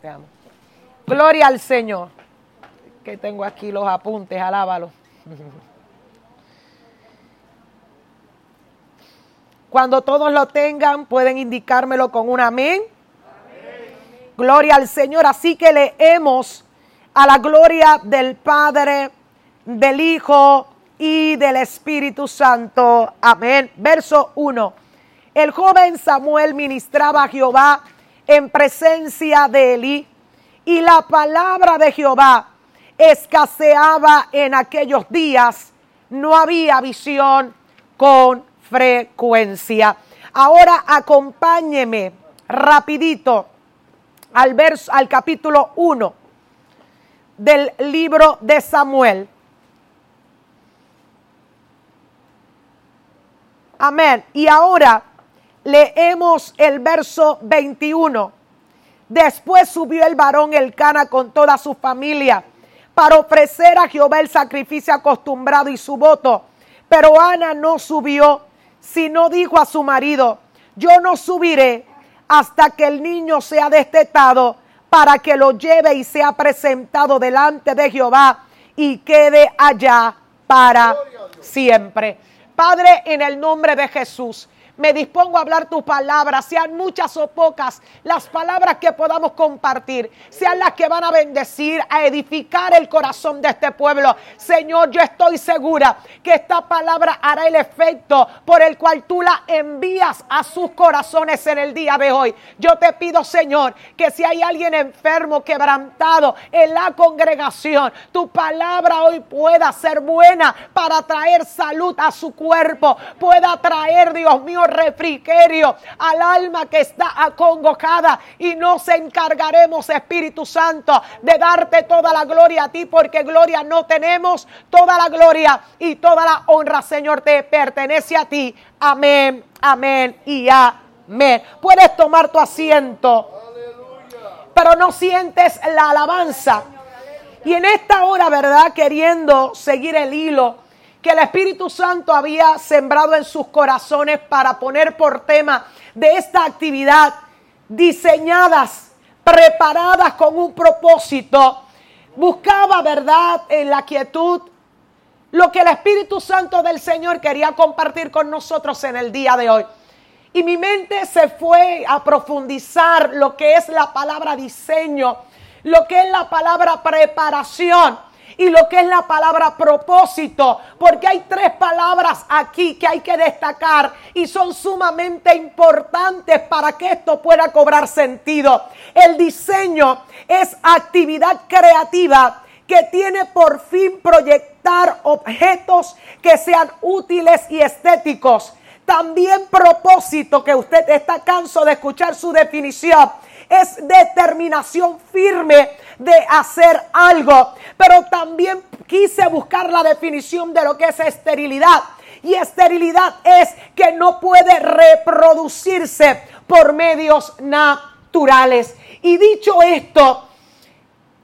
Te amo. Gloria al Señor. Que tengo aquí los apuntes, alábalo. Cuando todos lo tengan, pueden indicármelo con un amén. Gloria al Señor. Así que leemos a la gloria del Padre, del Hijo y del Espíritu Santo. Amén. Verso 1. El joven Samuel ministraba a Jehová en presencia de Eli y la palabra de Jehová escaseaba en aquellos días. No había visión con frecuencia. Ahora acompáñeme rapidito al verso al capítulo 1 del libro de Samuel. Amén. Y ahora leemos el verso 21. Después subió el varón el cana con toda su familia para ofrecer a Jehová el sacrificio acostumbrado y su voto. Pero Ana no subió sino dijo a su marido, yo no subiré hasta que el niño sea destetado para que lo lleve y sea presentado delante de Jehová y quede allá para siempre. Padre, en el nombre de Jesús me dispongo a hablar tu palabra, sean muchas o pocas las palabras que podamos compartir, sean las que van a bendecir, a edificar el corazón de este pueblo. Señor, yo estoy segura que esta palabra hará el efecto por el cual tú la envías a sus corazones en el día de hoy. Yo te pido, Señor, que si hay alguien enfermo, quebrantado en la congregación, tu palabra hoy pueda ser buena para traer salud a su cuerpo, pueda traer, Dios mío, refrigerio al alma que está acongojada y nos encargaremos, Espíritu Santo, de darte toda la gloria a ti, porque gloria no tenemos, toda la gloria y toda la honra, Señor, te pertenece a ti. Amén, amén y amén. Puedes tomar tu asiento, pero no sientes la alabanza. Y en esta hora, ¿verdad? Queriendo seguir el hilo que el Espíritu Santo había sembrado en sus corazones para poner por tema de esta actividad, diseñadas, preparadas con un propósito. Buscaba verdad en la quietud, lo que el Espíritu Santo del Señor quería compartir con nosotros en el día de hoy. Y mi mente se fue a profundizar lo que es la palabra diseño, lo que es la palabra preparación y lo que es la palabra propósito, porque hay tres palabras aquí que hay que destacar y son sumamente importantes para que esto pueda cobrar sentido. El diseño es actividad creativa que tiene por fin proyectar objetos que sean útiles y estéticos. También propósito, que usted está canso de escuchar su definición, es determinación firme de hacer algo. Pero también quise buscar la definición de lo que es esterilidad. Y esterilidad es que no puede reproducirse por medios naturales. Y dicho esto,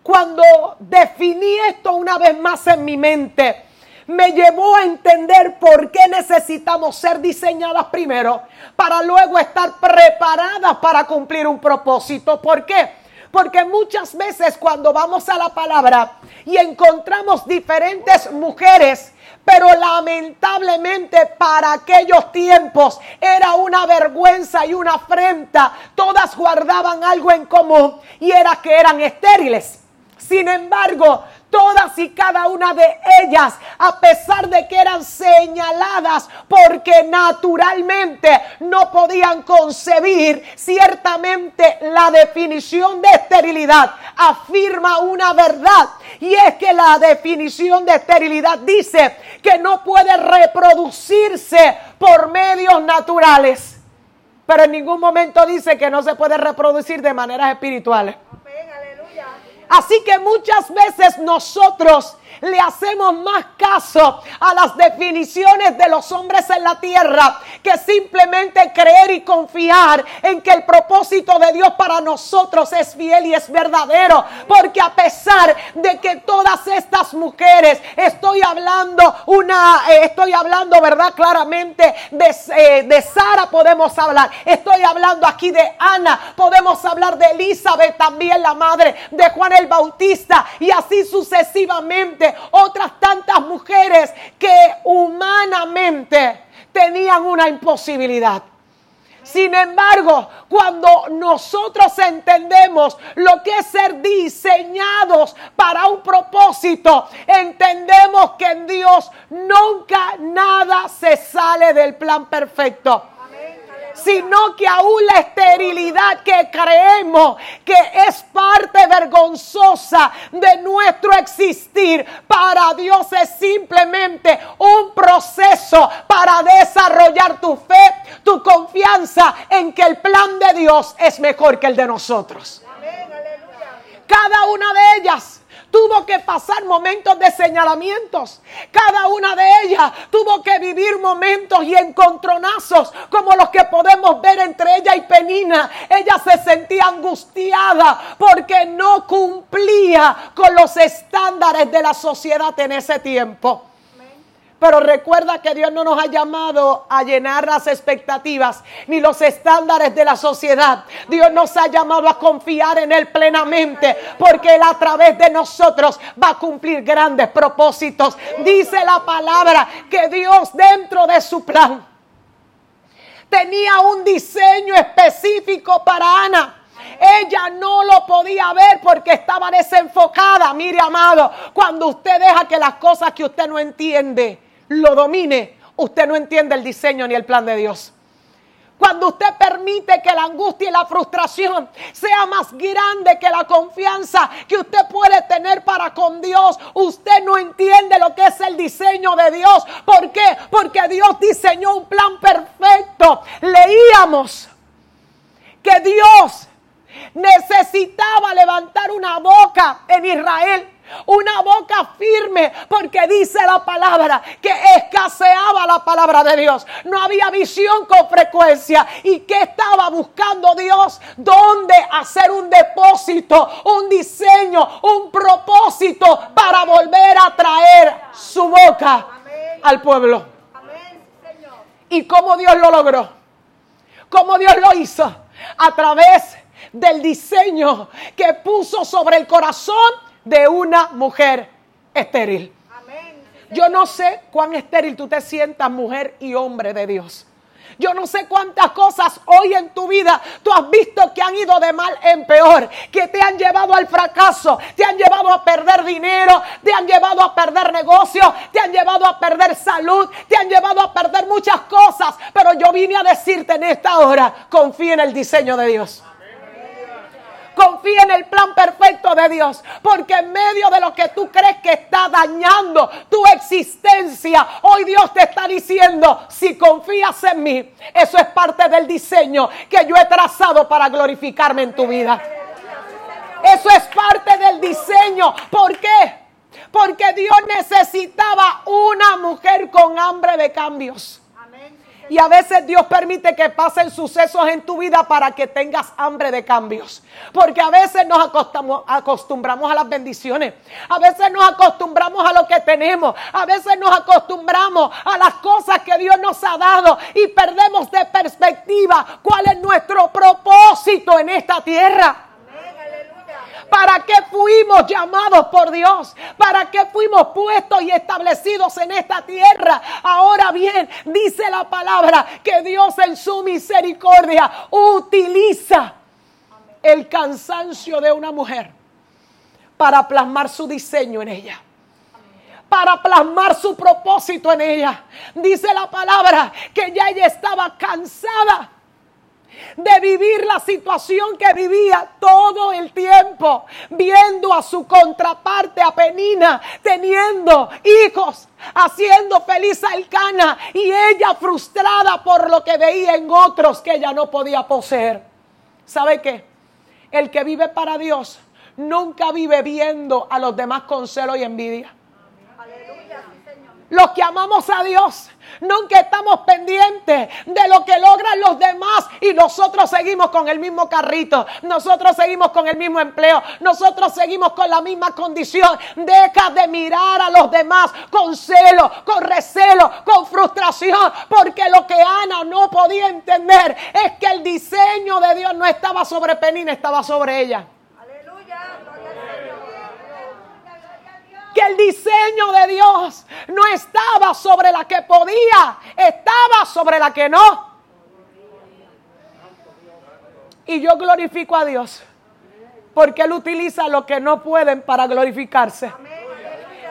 cuando definí esto una vez más en mi mente, me llevó a entender por qué necesitamos ser diseñadas primero para luego estar preparadas para cumplir un propósito. ¿Por qué? Porque muchas veces cuando vamos a la palabra y encontramos diferentes mujeres, pero lamentablemente para aquellos tiempos era una vergüenza y una afrenta. Todas guardaban algo en común y era que eran estériles. Sin embargo, todas y cada una de ellas, a pesar de que eran señaladas porque naturalmente no podían concebir, ciertamente la definición de esterilidad afirma una verdad y es que la definición de esterilidad dice que no puede reproducirse por medios naturales, pero en ningún momento dice que no se puede reproducir de maneras espirituales. Así que muchas veces nosotros le hacemos más caso a las definiciones de los hombres en la tierra que simplemente creer y confiar en que el propósito de Dios para nosotros es fiel y es verdadero. Porque a pesar de que todas estas mujeres, estoy hablando una, eh, estoy hablando, ¿verdad? Claramente de, eh, de Sara podemos hablar. Estoy hablando aquí de Ana, podemos hablar de Elizabeth también, la madre de Juan el Bautista, y así sucesivamente otras tantas mujeres que humanamente tenían una imposibilidad. Sin embargo, cuando nosotros entendemos lo que es ser diseñados para un propósito, entendemos que en Dios nunca nada se sale del plan perfecto sino que aún la esterilidad que creemos que es parte vergonzosa de nuestro existir, para Dios es simplemente un proceso para desarrollar tu fe, tu confianza en que el plan de Dios es mejor que el de nosotros. Cada una de ellas tuvo que pasar momentos de señalamientos. Cada una de ellas tuvo que vivir momentos y encontronazos como los que podemos ver entre ella y Penina. Ella se sentía angustiada porque no cumplía con los estándares de la sociedad en ese tiempo. Pero recuerda que Dios no nos ha llamado a llenar las expectativas ni los estándares de la sociedad. Dios nos ha llamado a confiar en Él plenamente porque Él a través de nosotros va a cumplir grandes propósitos. Dice la palabra que Dios dentro de su plan tenía un diseño específico para Ana. Ella no lo podía ver porque estaba desenfocada. Mire, amado, cuando usted deja que las cosas que usted no entiende lo domine, usted no entiende el diseño ni el plan de Dios. Cuando usted permite que la angustia y la frustración sea más grande que la confianza que usted puede tener para con Dios, usted no entiende lo que es el diseño de Dios. ¿Por qué? Porque Dios diseñó un plan perfecto. Leíamos que Dios necesitaba levantar una boca en Israel una boca firme, porque dice la palabra que escaseaba la palabra de Dios. No había visión con frecuencia. ¿Y que estaba buscando Dios? ¿Dónde hacer un depósito, un diseño, un propósito para volver a traer su boca al pueblo? ¿Y cómo Dios lo logró? ¿Cómo Dios lo hizo? A través del diseño que puso sobre el corazón de una mujer estéril. Yo no sé cuán estéril tú te sientas, mujer y hombre de Dios. Yo no sé cuántas cosas hoy en tu vida tú has visto que han ido de mal en peor, que te han llevado al fracaso, te han llevado a perder dinero, te han llevado a perder negocios, te han llevado a perder salud, te han llevado a perder muchas cosas. Pero yo vine a decirte en esta hora, confía en el diseño de Dios. Confía en el plan perfecto de Dios. Porque en medio de lo que tú crees que está dañando tu existencia, hoy Dios te está diciendo, si confías en mí, eso es parte del diseño que yo he trazado para glorificarme en tu vida. Eso es parte del diseño. ¿Por qué? Porque Dios necesitaba una mujer con hambre de cambios. Y a veces Dios permite que pasen sucesos en tu vida para que tengas hambre de cambios. Porque a veces nos acostumbramos a las bendiciones. A veces nos acostumbramos a lo que tenemos. A veces nos acostumbramos a las cosas que Dios nos ha dado. Y perdemos de perspectiva cuál es nuestro propósito en esta tierra. ¿Para qué fuimos llamados por Dios? ¿Para qué fuimos puestos y establecidos en esta tierra? Ahora bien, dice la palabra que Dios en su misericordia utiliza el cansancio de una mujer para plasmar su diseño en ella para plasmar su propósito en ella. Dice la palabra que ya ella estaba cansada de vivir la situación que vivía todo el tiempo, viendo a su contraparte, a Penina, teniendo hijos, haciendo feliz a Elcana y ella frustrada por lo que veía en otros que ella no podía poseer. ¿Sabe qué? El que vive para Dios nunca vive viendo a los demás con celo y envidia. Los que amamos a Dios, nunca estamos pendientes de lo que logran los demás y nosotros seguimos con el mismo carrito, nosotros seguimos con el mismo empleo, nosotros seguimos con la misma condición. Deja de mirar a los demás con celo, con recelo, con frustración, porque lo que Ana no podía entender es que el diseño de Dios no estaba sobre Penina, estaba sobre ella. Que el diseño de Dios no estaba sobre la que podía, estaba sobre la que no. Y yo glorifico a Dios porque Él utiliza los que no pueden para glorificarse.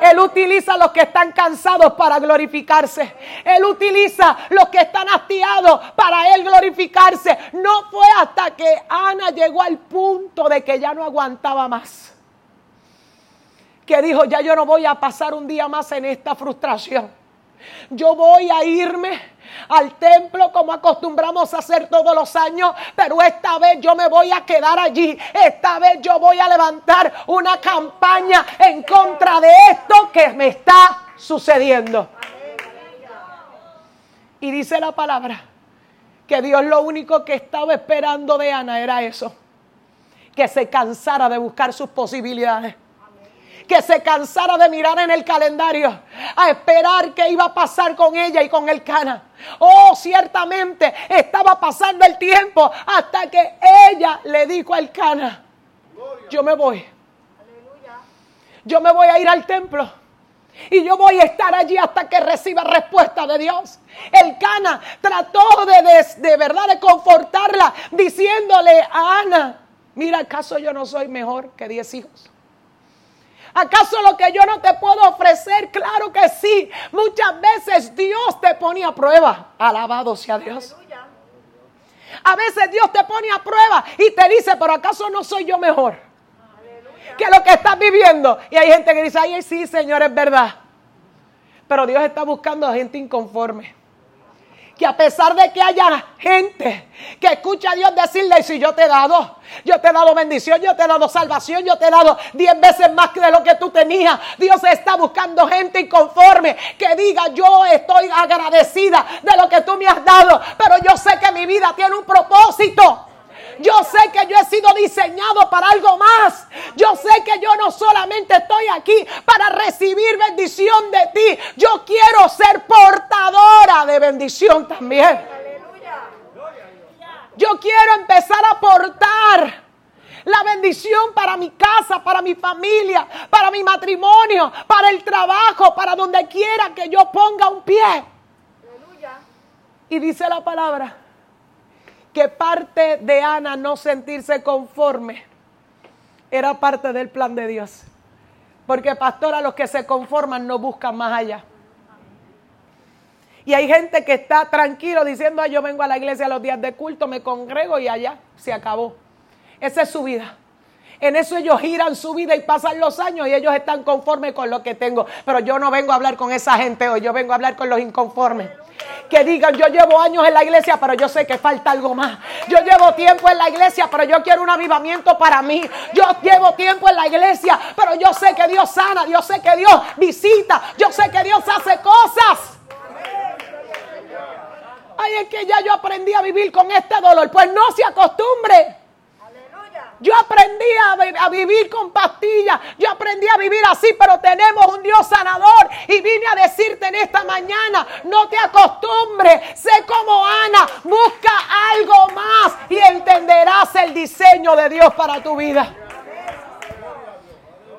Él utiliza los que están cansados para glorificarse. Él utiliza los que están hastiados para Él glorificarse. No fue hasta que Ana llegó al punto de que ya no aguantaba más que dijo, ya yo no voy a pasar un día más en esta frustración. Yo voy a irme al templo como acostumbramos a hacer todos los años, pero esta vez yo me voy a quedar allí. Esta vez yo voy a levantar una campaña en contra de esto que me está sucediendo. Y dice la palabra que Dios lo único que estaba esperando de Ana era eso, que se cansara de buscar sus posibilidades que se cansara de mirar en el calendario a esperar qué iba a pasar con ella y con el cana. Oh, ciertamente estaba pasando el tiempo hasta que ella le dijo al cana, yo me voy. Yo me voy a ir al templo. Y yo voy a estar allí hasta que reciba respuesta de Dios. El Cana trató de, de, de verdad de confortarla, diciéndole a Ana, mira, ¿acaso yo no soy mejor que diez hijos? ¿Acaso lo que yo no te puedo ofrecer? Claro que sí. Muchas veces Dios te pone a prueba. Alabado sea Dios. A veces Dios te pone a prueba y te dice, pero ¿acaso no soy yo mejor? Que lo que estás viviendo. Y hay gente que dice, ay, sí, Señor, es verdad. Pero Dios está buscando a gente inconforme que a pesar de que haya gente que escucha a Dios decirle, si yo te he dado, yo te he dado bendición, yo te he dado salvación, yo te he dado diez veces más que de lo que tú tenías, Dios está buscando gente inconforme que diga, yo estoy agradecida de lo que tú me has dado, pero yo sé que mi vida tiene un propósito. Yo sé que yo he sido diseñado para algo más. Yo sé que yo no solamente estoy aquí para recibir bendición de ti. Yo quiero ser portadora bendición también. Yo quiero empezar a aportar la bendición para mi casa, para mi familia, para mi matrimonio, para el trabajo, para donde quiera que yo ponga un pie. Y dice la palabra que parte de Ana no sentirse conforme era parte del plan de Dios. Porque pastora, los que se conforman no buscan más allá. Y hay gente que está tranquilo diciendo, yo vengo a la iglesia los días de culto, me congrego y allá se acabó. Esa es su vida. En eso ellos giran su vida y pasan los años y ellos están conformes con lo que tengo. Pero yo no vengo a hablar con esa gente hoy, yo vengo a hablar con los inconformes que digan, yo llevo años en la iglesia, pero yo sé que falta algo más. Yo llevo tiempo en la iglesia, pero yo quiero un avivamiento para mí. Yo llevo tiempo en la iglesia, pero yo sé que Dios sana, yo sé que Dios visita, yo sé que Dios hace cosas. Ay, es que ya yo aprendí a vivir con este dolor. Pues no se acostumbre. Yo aprendí a, vivir con pastillas. Yo aprendí a vivir así, pero tenemos un Dios sanador. Y vine a decirte en esta mañana, no te acostumbres. Sé como Ana, busca algo más y entenderás el diseño de Dios para tu vida.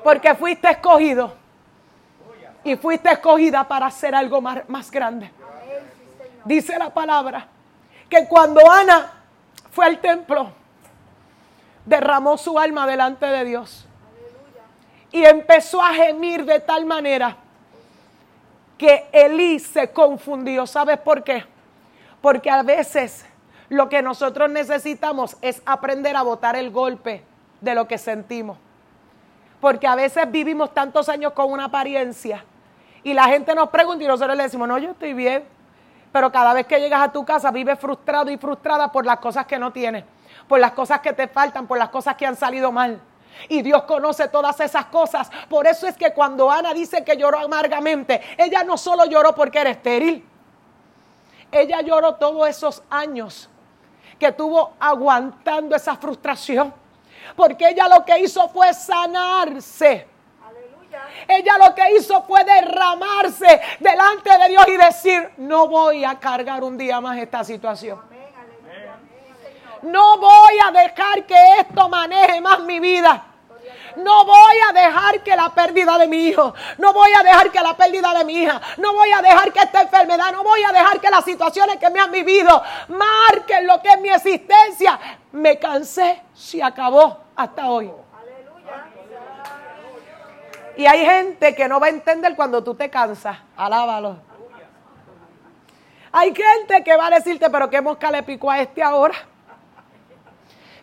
Porque fuiste escogido. Y fuiste escogida para hacer algo más, más grande. Dice la palabra que cuando Ana fue al templo, derramó su alma delante de Dios. Y empezó a gemir de tal manera que Elí se confundió. ¿Sabes por qué? Porque a veces lo que nosotros necesitamos es aprender a botar el golpe de lo que sentimos. Porque a veces vivimos tantos años con una apariencia y la gente nos pregunta y nosotros le decimos, no, yo estoy bien. Pero cada vez que llegas a tu casa vives frustrado y frustrada por las cosas que no tienes por las cosas que te faltan, por las cosas que han salido mal. Y Dios conoce todas esas cosas. Por eso es que cuando Ana dice que lloró amargamente, ella no solo lloró porque era estéril. Ella lloró todos esos años que tuvo aguantando esa frustración. Porque ella lo que hizo fue sanarse. Ella lo que hizo fue derramarse delante de Dios y decir, no voy a cargar un día más esta situación. No voy a dejar que esto maneje más mi vida. No voy a dejar que la pérdida de mi hijo, no voy a dejar que la pérdida de mi hija, no voy a dejar que esta enfermedad, no voy a dejar que las situaciones que me han vivido marquen lo que es mi existencia. Me cansé, se acabó hasta hoy. Y hay gente que no va a entender cuando tú te cansas. Alábalo. Hay gente que va a decirte, pero qué mosca le picó a este ahora.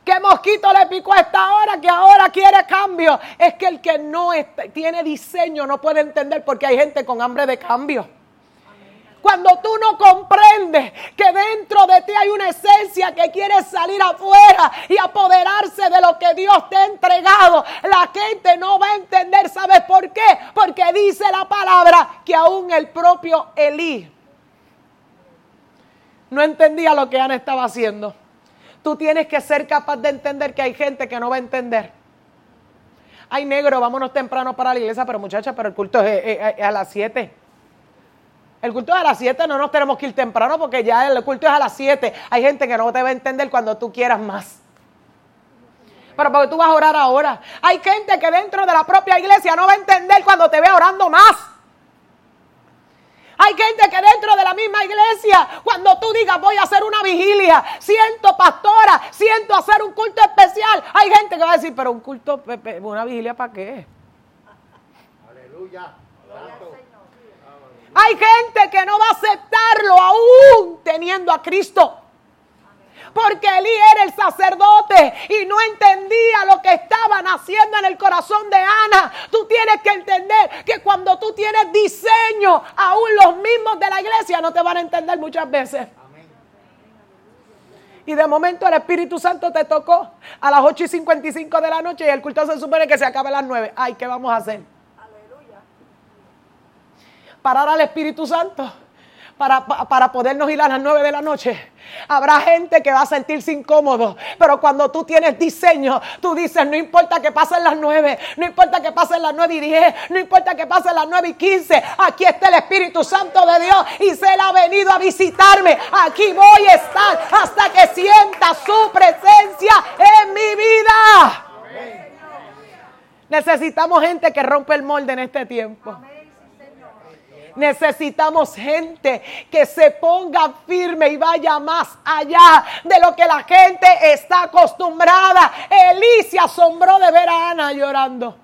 ¿Qué mosquito le picó a esta hora que ahora quiere cambio? Es que el que no tiene diseño no puede entender porque hay gente con hambre de cambio. Cuando tú no comprendes que dentro de ti hay una esencia que quiere salir afuera y apoderarse de lo que Dios te ha entregado, la gente no va a entender. ¿Sabes por qué? Porque dice la palabra que aún el propio Elí no entendía lo que Ana estaba haciendo. Tú tienes que ser capaz de entender que hay gente que no va a entender. Ay, negro, vámonos temprano para la iglesia, pero muchacha, pero el culto es, a las 7. El culto es a las 7, no nos tenemos que ir temprano porque ya el culto es a las 7. Hay gente que no te va a entender cuando tú quieras más. Pero porque tú vas a orar ahora. Hay gente que dentro de la propia iglesia no va a entender cuando te vea orando más. Hay gente que dentro de la misma iglesia, cuando tú digas voy a hacer una vigilia, siento pastora, siento hacer un culto especial, hay gente que va a decir, pero un culto, una vigilia para qué? Aleluya. Hay gente que no va a aceptarlo aún teniendo a Cristo porque Elí era el sacerdote y no entendía lo que estaban haciendo en el corazón de Ana. Tú tienes que entender que cuando tú tienes diseño, aún los mismos de la iglesia no te van a entender muchas veces. Y de momento el Espíritu Santo te tocó a las 8 y 55 de la noche y el culto se supone que se acaba a las 9. Ay, ¿qué vamos a hacer? Parar al Espíritu Santo para, para podernos ir a las 9 de la noche. Habrá gente que va a sentirse incómodo, pero cuando tú tienes diseño, tú dices, no importa que pasen las 9, no importa que pasen las 9 y 10, no importa que pasen las 9 y 15, aquí está el Espíritu Santo de Dios y se él ha venido a visitarme. Aquí voy a estar hasta que sienta su presencia en mi vida. Necesitamos gente que rompe el molde en este tiempo. Necesitamos gente que se ponga firme y vaya más allá de lo que la gente está acostumbrada. Elí se asombró de ver a Ana llorando.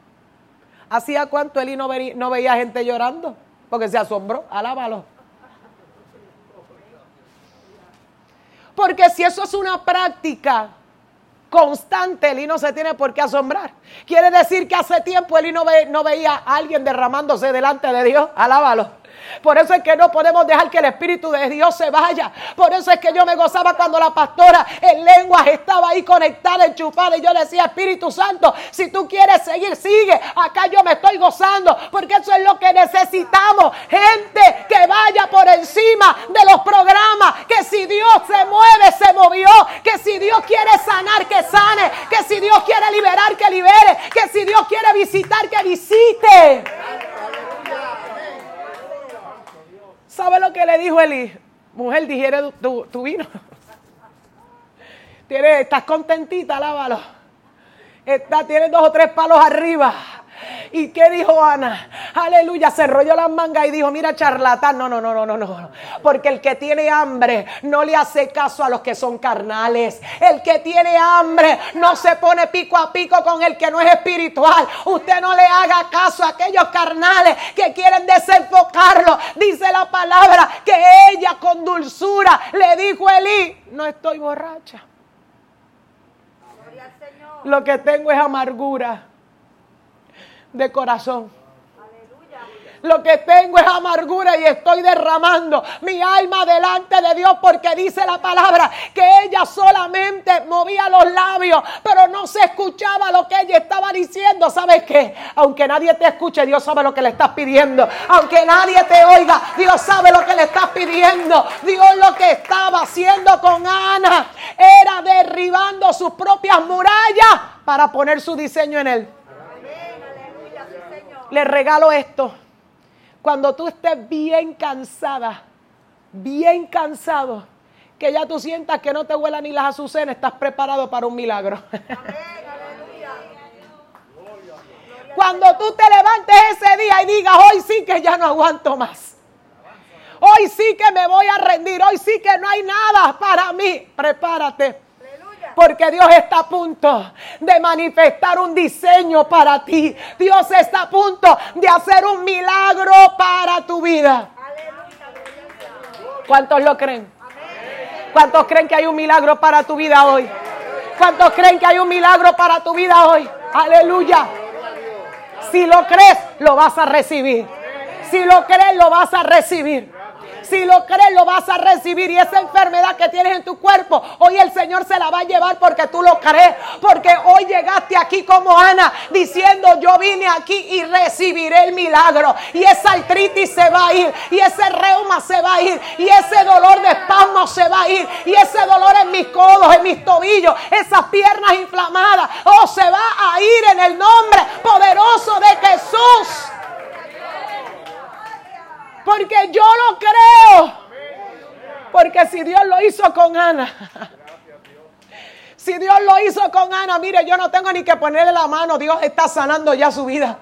¿Hacía cuánto Elí no, veía gente llorando? Porque se asombró. Alábalo. Porque si eso es una práctica constante, Elí no se tiene por qué asombrar. Quiere decir que hace tiempo Elí no, no veía a alguien derramándose delante de Dios. Alábalo. Por eso es que no podemos dejar que el Espíritu de Dios se vaya. Por eso es que yo me gozaba cuando la pastora en lenguas estaba ahí conectada, enchufada. Y yo decía, Espíritu Santo, si tú quieres seguir, sigue. Acá yo me estoy gozando. Porque eso es lo que necesitamos. Gente que vaya por encima de los programas. Que si Dios se mueve, se movió. Que si Dios quiere sanar, que sane. Que si Dios quiere liberar, que libere. Que si Dios quiere visitar, que visite. ¿Sabe lo que le dijo Eli? Mujer, digiere tu, tu vino. estás contentita, lávalo. Está, tienes dos o tres palos arriba. ¿Y qué dijo Ana? Aleluya, se enrolló las mangas y dijo, mira charlatán, no, no, no, no, no, no. Porque el que tiene hambre no le hace caso a los que son carnales. El que tiene hambre no se pone pico a pico con el que no es espiritual. Usted no le haga caso a aquellos carnales que quieren desenfocarlo. Dice la palabra que ella con dulzura le dijo a Elí, no estoy borracha. Lo que tengo es amargura de corazón. Lo que tengo es amargura y estoy derramando mi alma delante de Dios porque dice la palabra que ella solamente movía los labios, pero no se escuchaba lo que ella estaba diciendo. ¿Sabes qué? Aunque nadie te escuche, Dios sabe lo que le estás pidiendo. Aunque nadie te oiga, Dios sabe lo que le estás pidiendo. Dios lo que estaba haciendo con Ana era derribando sus propias murallas para poner su diseño en él. Le regalo esto. Cuando tú estés bien cansada, bien cansado, que ya tú sientas que no te huela ni las azucenas, estás preparado para un milagro. Cuando tú te levantes ese día y digas, hoy sí que ya no aguanto más. Hoy sí que me voy a rendir, hoy sí que no hay nada para mí. Prepárate porque Dios está a punto de manifestar un diseño para ti. Dios está a punto de hacer un milagro para tu vida. ¿Cuántos lo creen? ¿Cuántos creen que hay un milagro para tu vida hoy? ¿Cuántos creen que hay un milagro para tu vida hoy? Aleluya. Si lo crees, lo vas a recibir. Si lo crees, lo vas a recibir. Si lo crees, lo vas a recibir. Y esa enfermedad que tienes en tu cuerpo, hoy el Señor se la va a llevar porque tú lo crees. Porque hoy llegaste aquí como Ana, diciendo, yo vine aquí y recibiré el milagro. Y esa artritis se va a ir. Y ese reuma se va a ir. Y ese dolor de espasmo se va a ir. Y ese dolor en mis codos, en mis tobillos, esas piernas inflamadas, oh, se va a ir en el nombre poderoso de Jesús. Porque yo lo creo. Porque si Dios lo hizo con Ana. Si Dios lo hizo con Ana, mire, yo no tengo ni que ponerle la mano. Dios está sanando ya su vida.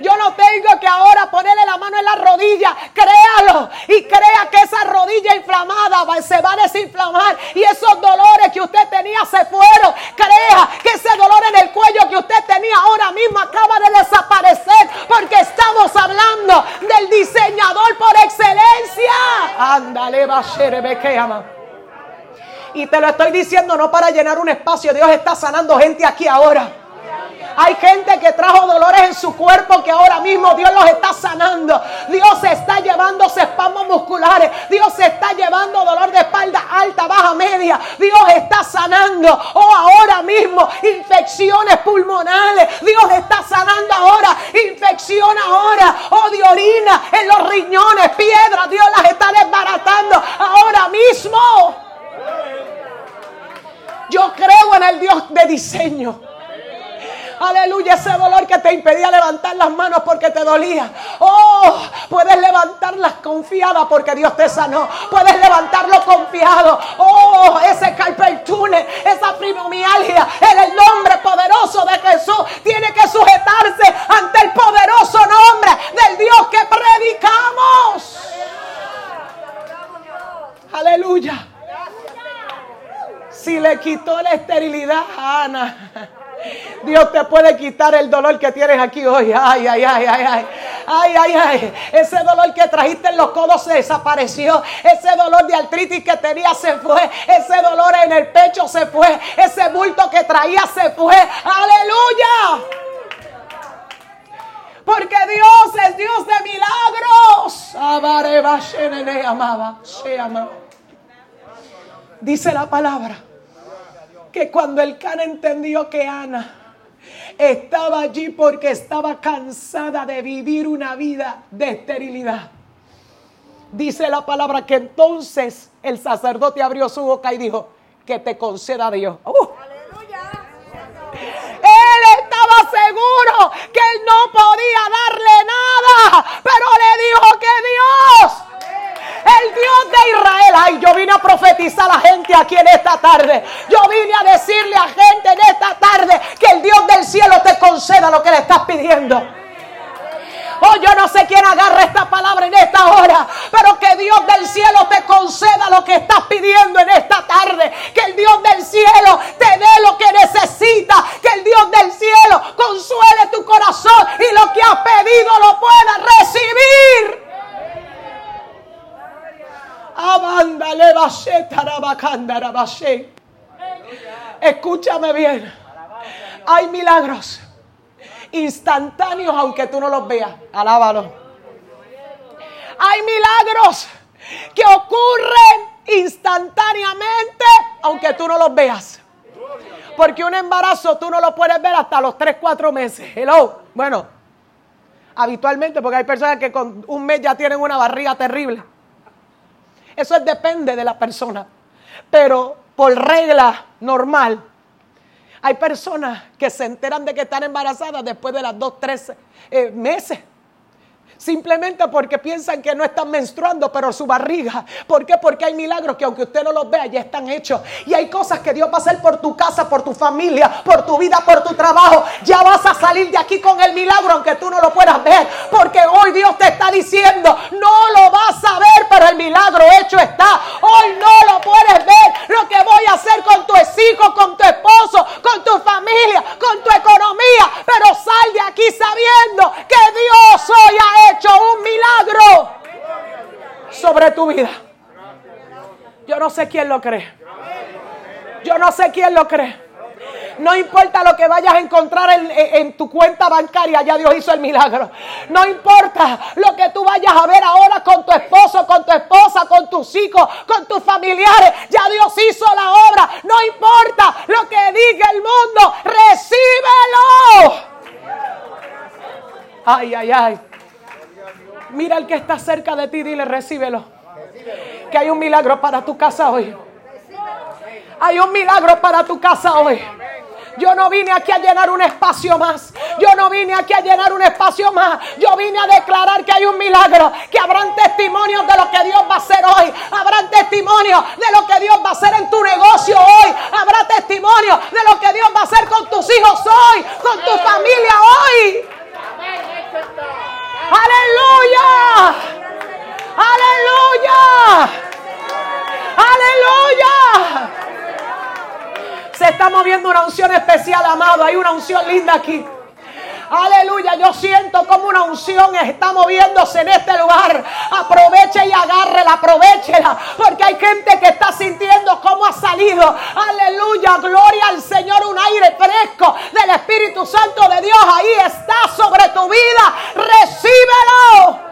Yo no tengo que ahora ponerle la mano en la rodilla. Créalo y crea que esa rodilla inflamada se va a desinflamar y esos dolores que usted tenía se fueron. Crea que ese dolor en el cuello que usted tenía ahora mismo acaba de desaparecer porque estamos del diseñador por excelencia. Ándale, va que ama. Y te lo estoy diciendo no para llenar un espacio. Dios está sanando gente aquí ahora. Hay gente que trajo dolores en su cuerpo que ahora mismo Dios los está sanando. Dios está llevándose espasmos musculares. Dios está llevando dolor de espalda alta, baja, media. Dios está sanando. Oh, ahora mismo infecciones pulmonales. Dios está sanando ahora. Infección ahora. Oh, de orina en los riñones, piedras. Dios las está desbaratando ahora mismo. Yo creo en el Dios de diseño. Aleluya, ese dolor que te impedía levantar las manos porque te dolía. Oh, puedes levantarlas confiada porque Dios te sanó. Puedes levantarlo confiado. Oh, ese carpal esa fibromialgia, en el nombre poderoso de Jesús, tiene que sujetarse ante el poderoso nombre del Dios que predicamos. Aleluya. Si le quitó la esterilidad a Ana Dios te puede quitar el dolor que tienes aquí hoy. Ay, ay, ay, ay, ay. Ay, ay, ay. Ese dolor que trajiste en los codos se desapareció. Ese dolor de artritis que tenías se fue. Ese dolor en el pecho se fue. Ese bulto que traía se fue. Aleluya. Porque Dios es Dios de milagros. Dice la palabra que cuando el can entendió que Ana estaba allí porque estaba cansada de vivir una vida de esterilidad. Dice la palabra que entonces el sacerdote abrió su boca y dijo, que te conceda Dios. Uh. Él estaba seguro que él no podía darle nada, pero le dijo que Dios el Dios de Israel. Ay, yo vine a profetizar a la gente aquí en esta tarde. Yo vine a decirle a gente en esta tarde que el Dios del cielo te conceda lo que le estás pidiendo. Oh, yo no sé quién agarra esta palabra en esta hora, pero que Dios del cielo te conceda lo que estás pidiendo en esta tarde. Que el Dios del cielo te dé lo que necesitas. Que el Dios del cielo consuele tu corazón y lo que has pedido lo puedas recibir. Escúchame bien. Hay milagros instantáneos aunque tú no los veas. Alábalo. Hay milagros que ocurren instantáneamente, aunque tú no los veas. Porque un embarazo tú no lo puedes ver hasta los 3, 4 meses. Hello. Bueno, habitualmente, porque hay personas que con un mes ya tienen una barriga terrible. Eso depende de la persona. Pero por regla normal, hay personas que se enteran de que están embarazadas después de las dos, tres eh, meses. Simplemente porque piensan que no están menstruando, pero su barriga. ¿Por qué? Porque hay milagros que aunque usted no los vea, ya están hechos. Y hay cosas que Dios va a hacer por tu casa, por tu familia, por tu vida, por tu trabajo. Ya vas a salir de aquí con el milagro, aunque tú no lo puedas ver. Porque hoy Dios te está diciendo, no lo vas a ver, pero el milagro hecho está. Hoy no lo puedes ver. Lo que voy a hacer con tu hijo, con tu esposo, con tu familia, con tu economía. Pero sal de aquí sabiendo que Dios hoy ha hecho un milagro sobre tu vida. Yo no sé quién lo cree. Yo no sé quién lo cree. No importa lo que vayas a encontrar en, tu cuenta bancaria, ya Dios hizo el milagro. No importa lo que tú vayas a ver ahora con tu esposo, con tu esposa, con tus hijos, con tus familiares, ya Dios hizo la obra. No importa lo que diga el mundo, recíbelo. Ay, ay, ay. Mira al que está cerca de ti, dile, recíbelo. Que hay un milagro para tu casa hoy. Hay un milagro para tu casa hoy. Yo no vine aquí a llenar un espacio más. Yo no vine aquí a llenar un espacio más. Yo vine a declarar que hay un milagro. Que habrán testimonios de lo que Dios va a hacer hoy. Habrán testimonios de lo que Dios va a hacer en tu negocio hoy. Habrá testimonios de lo que Dios va a hacer con tus hijos hoy. Con tu familia hoy. Aleluya. Aleluya. Aleluya. Se está moviendo una unción especial, amado. Hay una unción linda aquí. Aleluya, yo siento como una unción está moviéndose en este lugar. Aproveche y agárrela, aprovechela. Porque hay gente que está sintiendo cómo ha salido. Aleluya, gloria al Señor. Un aire fresco del Espíritu Santo de Dios. Ahí está sobre tu vida. Recíbelo.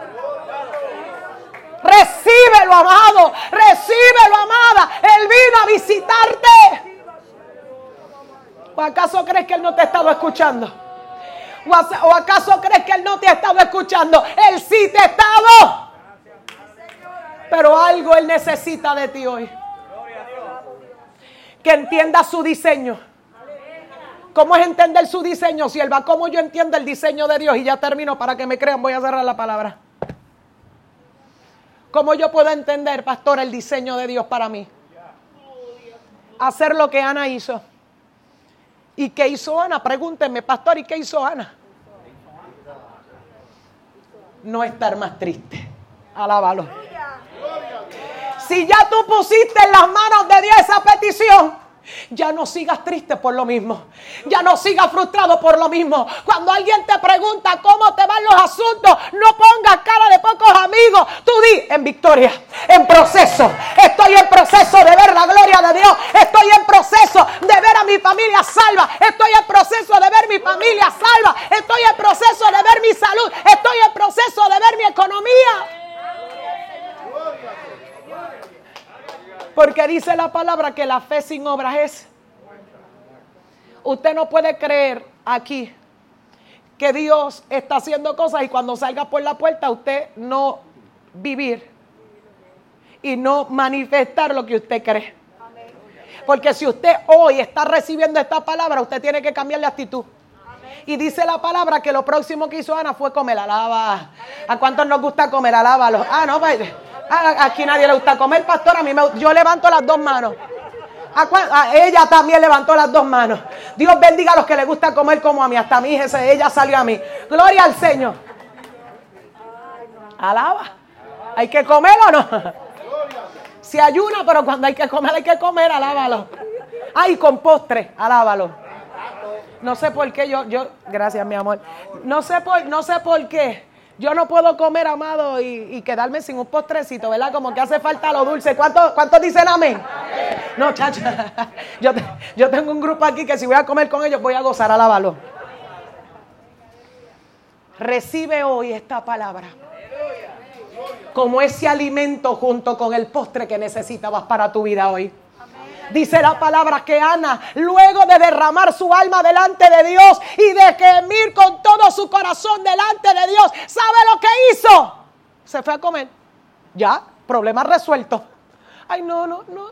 Recíbelo, amado. Recíbelo, amada. Él vino a visitarte. ¿O acaso crees que Él no te ha estado escuchando? ¿O acaso crees que Él no te ha estado escuchando? Él sí te ha estado. Pero algo Él necesita de ti hoy. Que entienda su diseño. ¿Cómo es entender su diseño, sierva? ¿Cómo yo entiendo el diseño de Dios? Y ya termino para que me crean, voy a cerrar la palabra. ¿Cómo yo puedo entender, pastor, el diseño de Dios para mí? Hacer lo que Ana hizo. ¿Y qué hizo Ana? Pregúntenme, pastor, ¿y qué hizo Ana? No estar más triste. Alábalo. Si ya tú pusiste en las manos de Dios esa petición, ya no sigas triste por lo mismo. Ya no sigas frustrado por lo mismo. Cuando alguien te pregunta cómo te van los asuntos, no pongas cara de pocos amigos. Tú di en victoria, en proceso. Estoy en proceso de ver la gloria de Dios. Estoy en proceso de ver a mi familia salva. Estoy en proceso de ver mi familia salva. Estoy en proceso de ver mi salud. Estoy en proceso de ver mi economía. Porque dice la palabra que la fe sin obras es. Usted no puede creer aquí que Dios está haciendo cosas y cuando salga por la puerta usted no vivir y no manifestar lo que usted cree. Porque si usted hoy está recibiendo esta palabra, usted tiene que cambiar de actitud. Y dice la palabra que lo próximo que hizo Ana fue comer alaba. ¿A cuántos nos gusta comer? Alábalo. Ah, no, pues. Aquí nadie le gusta comer, pastor. A mí me, yo levanto las dos manos. Ella también levantó las dos manos. Dios bendiga a los que le gusta comer como a mí. Hasta a mí, ella salió a mí. Gloria al Señor. Alaba. ¿Hay que comer o no? Si ayuna, pero cuando hay que comer, hay que comer, alábalo. Ay, con postre, alábalo. No sé por qué yo, yo, gracias mi amor. No sé por, no sé por qué. Yo no puedo comer, amado, y, quedarme sin un postrecito, ¿verdad? Como que hace falta lo dulce. ¿Cuántos cuánto dicen amén? No, chacha. Yo, yo tengo un grupo aquí que si voy a comer con ellos voy a gozar, alábalo. Recibe hoy esta palabra. como ese alimento junto con el postre que necesitabas para tu vida hoy. Dice la palabra que Ana, luego de derramar su alma delante de Dios y de gemir con todo su corazón delante de Dios, ¿sabe lo que hizo? Se fue a comer. Ya, problema resuelto. Ay, no, no, no,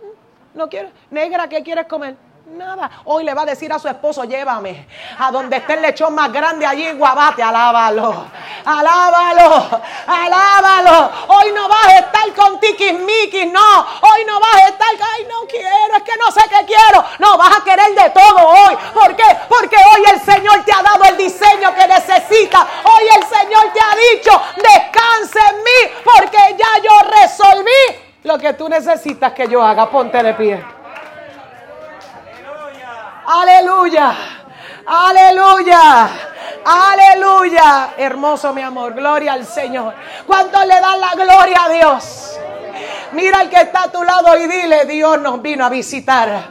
no quiero. Negra, ¿qué quieres comer? Nada. Hoy le va a decir a su esposo, llévame a donde esté el lechón más grande allí en Guabate, alábalo, alábalo, alábalo. Hoy no vas a estar con tiquismiquis, no. Hoy no vas a estar, ay, no quiero, es que no sé qué quiero. No, vas a querer de todo hoy. ¿Por qué? Porque hoy el Señor te ha dado el diseño que necesitas. Hoy el Señor te ha dicho, descanse en mí, porque ya yo resolví lo que tú necesitas que yo haga. Ponte de pie. Aleluya. Aleluya. Aleluya. Hermoso mi amor. Gloria al Señor. ¿Cuánto le dan la gloria a Dios? Mira al que está a tu lado y dile, Dios nos vino a visitar.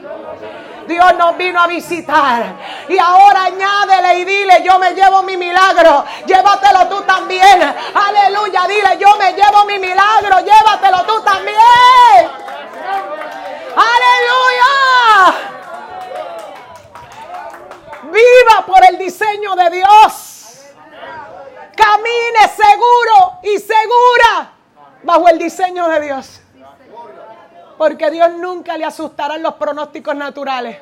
Dios nos vino a visitar. Y ahora añádele y dile, yo me llevo mi milagro. Llévatelo tú también. Aleluya. Dile, yo me llevo mi milagro. Llévatelo tú también. Aleluya. Viva por el diseño de Dios. Camine seguro y segura bajo el diseño de Dios. Porque Dios nunca le asustarán los pronósticos naturales.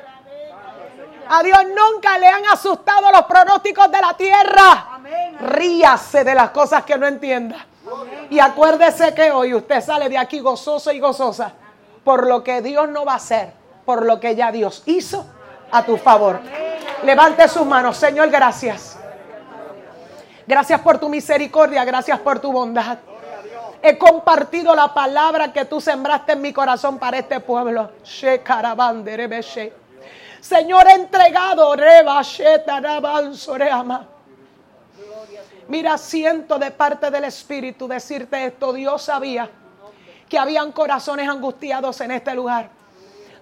A Dios nunca le han asustado los pronósticos de la tierra. Ríase de las cosas que no entienda. Y acuérdese que hoy usted sale de aquí gozoso y gozosa por lo que Dios no va a hacer, por lo que ya Dios hizo a tu favor. Levante sus manos, Señor, gracias. Gracias por tu misericordia, gracias por tu bondad. He compartido la palabra que tú sembraste en mi corazón para este pueblo. Señor, entregado, Mira, siento de parte del Espíritu decirte esto. Dios sabía que habían corazones angustiados en este lugar.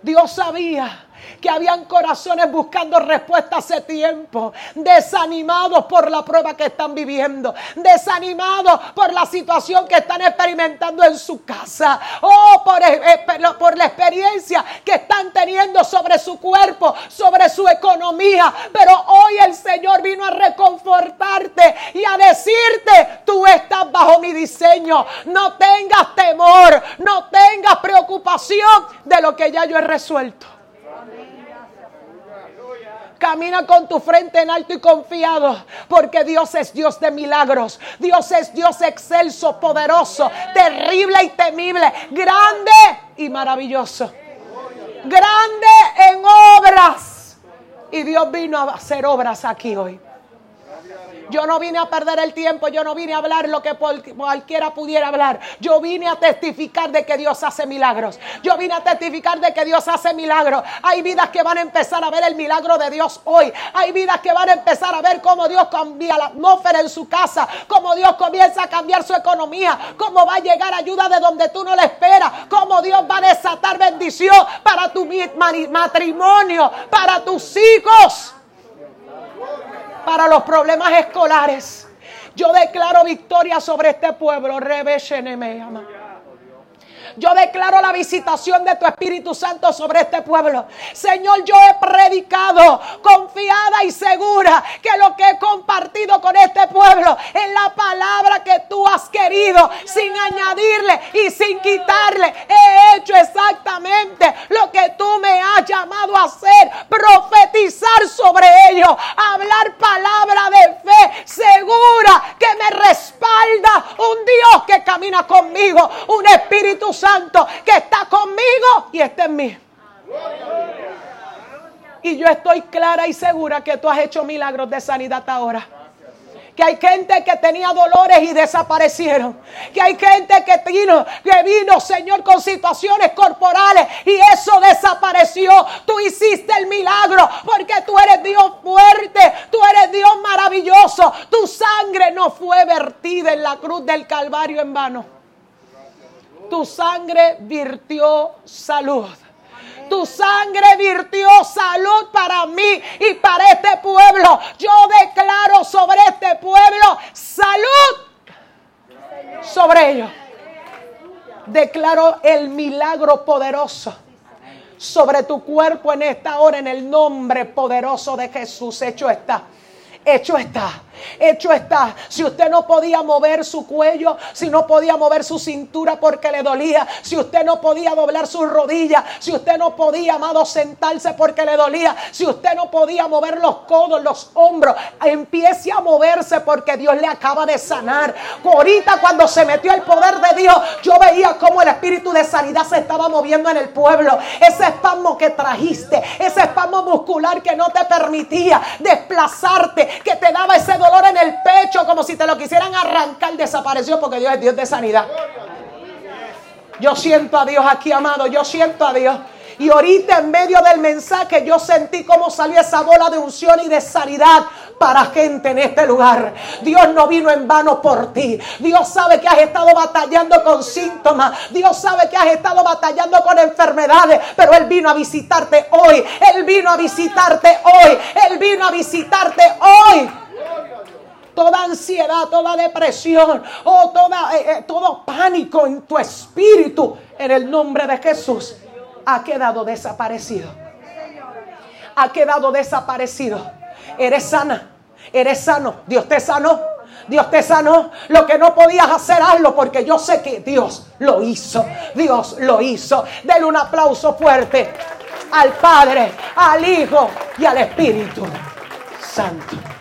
Dios sabía que habían corazones buscando respuesta hace tiempo, desanimados por la prueba que están viviendo, desanimados por la situación que están experimentando en su casa, o por, eh, eh, por la experiencia que están teniendo sobre su cuerpo, sobre su economía. Pero hoy el Señor vino a reconfortarte y a decirte, tú estás bajo mi diseño, no tengas temor, no tengas preocupación de lo que ya yo he resuelto. Camina con tu frente en alto y confiado, porque Dios es Dios de milagros. Dios es Dios excelso, poderoso, terrible y temible, grande y maravilloso. Grande en obras. Y Dios vino a hacer obras aquí hoy. Yo no vine a perder el tiempo, yo no vine a hablar lo que cualquiera pudiera hablar. Yo vine a testificar de que Dios hace milagros. Yo vine a testificar de que Dios hace milagros. Hay vidas que van a empezar a ver el milagro de Dios hoy. Hay vidas que van a empezar a ver cómo Dios cambia la atmósfera en su casa, cómo Dios comienza a cambiar su economía, cómo va a llegar ayuda de donde tú no le esperas, cómo Dios va a desatar bendición para tu matrimonio, para tus hijos para los problemas escolares. Yo declaro victoria sobre este pueblo. Yo declaro la visitación de tu Espíritu Santo sobre este pueblo. Señor, yo he predicado confiada y segura que lo que he compartido con este pueblo es la palabra que tú has querido, sin añadirle y sin quitarle. He hecho exactamente lo que tú me has llamado a hacer, profetizar sobre ellos, hablar palabra de fe segura que me respalda un Dios que camina conmigo, un Espíritu Santo que está conmigo y está en mí. Y yo estoy clara y segura que tú has hecho milagros de sanidad ahora. Que hay gente que tenía dolores y desaparecieron. Que hay gente que vino, que vino, Señor, con situaciones corporales y eso desapareció. Tú hiciste el milagro porque tú eres Dios fuerte. Tú eres Dios maravilloso. Tu sangre no fue vertida en la cruz del Calvario en vano tu sangre virtió salud. Tu sangre virtió salud para mí y para este pueblo. Yo declaro sobre este pueblo salud sobre ellos. Declaro el milagro poderoso sobre tu cuerpo en esta hora en el nombre poderoso de Jesús. Hecho está. Hecho está. Hecho está. Si usted no podía mover su cuello, si no podía mover su cintura porque le dolía, si usted no podía doblar sus rodillas, si usted no podía, amado, sentarse porque le dolía, si usted no podía mover los codos, los hombros, empiece a moverse porque Dios le acaba de sanar. Ahorita cuando se metió el poder de Dios, yo veía cómo el espíritu de sanidad se estaba moviendo en el pueblo. Ese espasmo que trajiste, ese espasmo muscular que no te permitía desplazarte, que te daba ese dolor en el pecho como si te lo quisieran arrancar, desapareció porque Dios es Dios de sanidad. Yo siento a Dios aquí, amado, yo siento a Dios. Y ahorita en medio del mensaje yo sentí cómo salió esa bola de unción y de sanidad para gente en este lugar. Dios no vino en vano por ti. Dios sabe que has estado batallando con síntomas. Dios sabe que has estado batallando con enfermedades. Pero Él vino a visitarte hoy. Él vino a visitarte hoy. Él vino a visitarte hoy toda ansiedad, toda depresión o toda, eh, todo pánico en tu espíritu, en el nombre de Jesús, ha quedado desaparecido. Ha quedado desaparecido. Eres sana, eres sano. Dios te sanó. Dios te sanó. Lo que no podías hacer, hazlo porque yo sé que Dios lo hizo. Dios lo hizo. Denle un aplauso fuerte al Padre, al Hijo y al Espíritu Santo.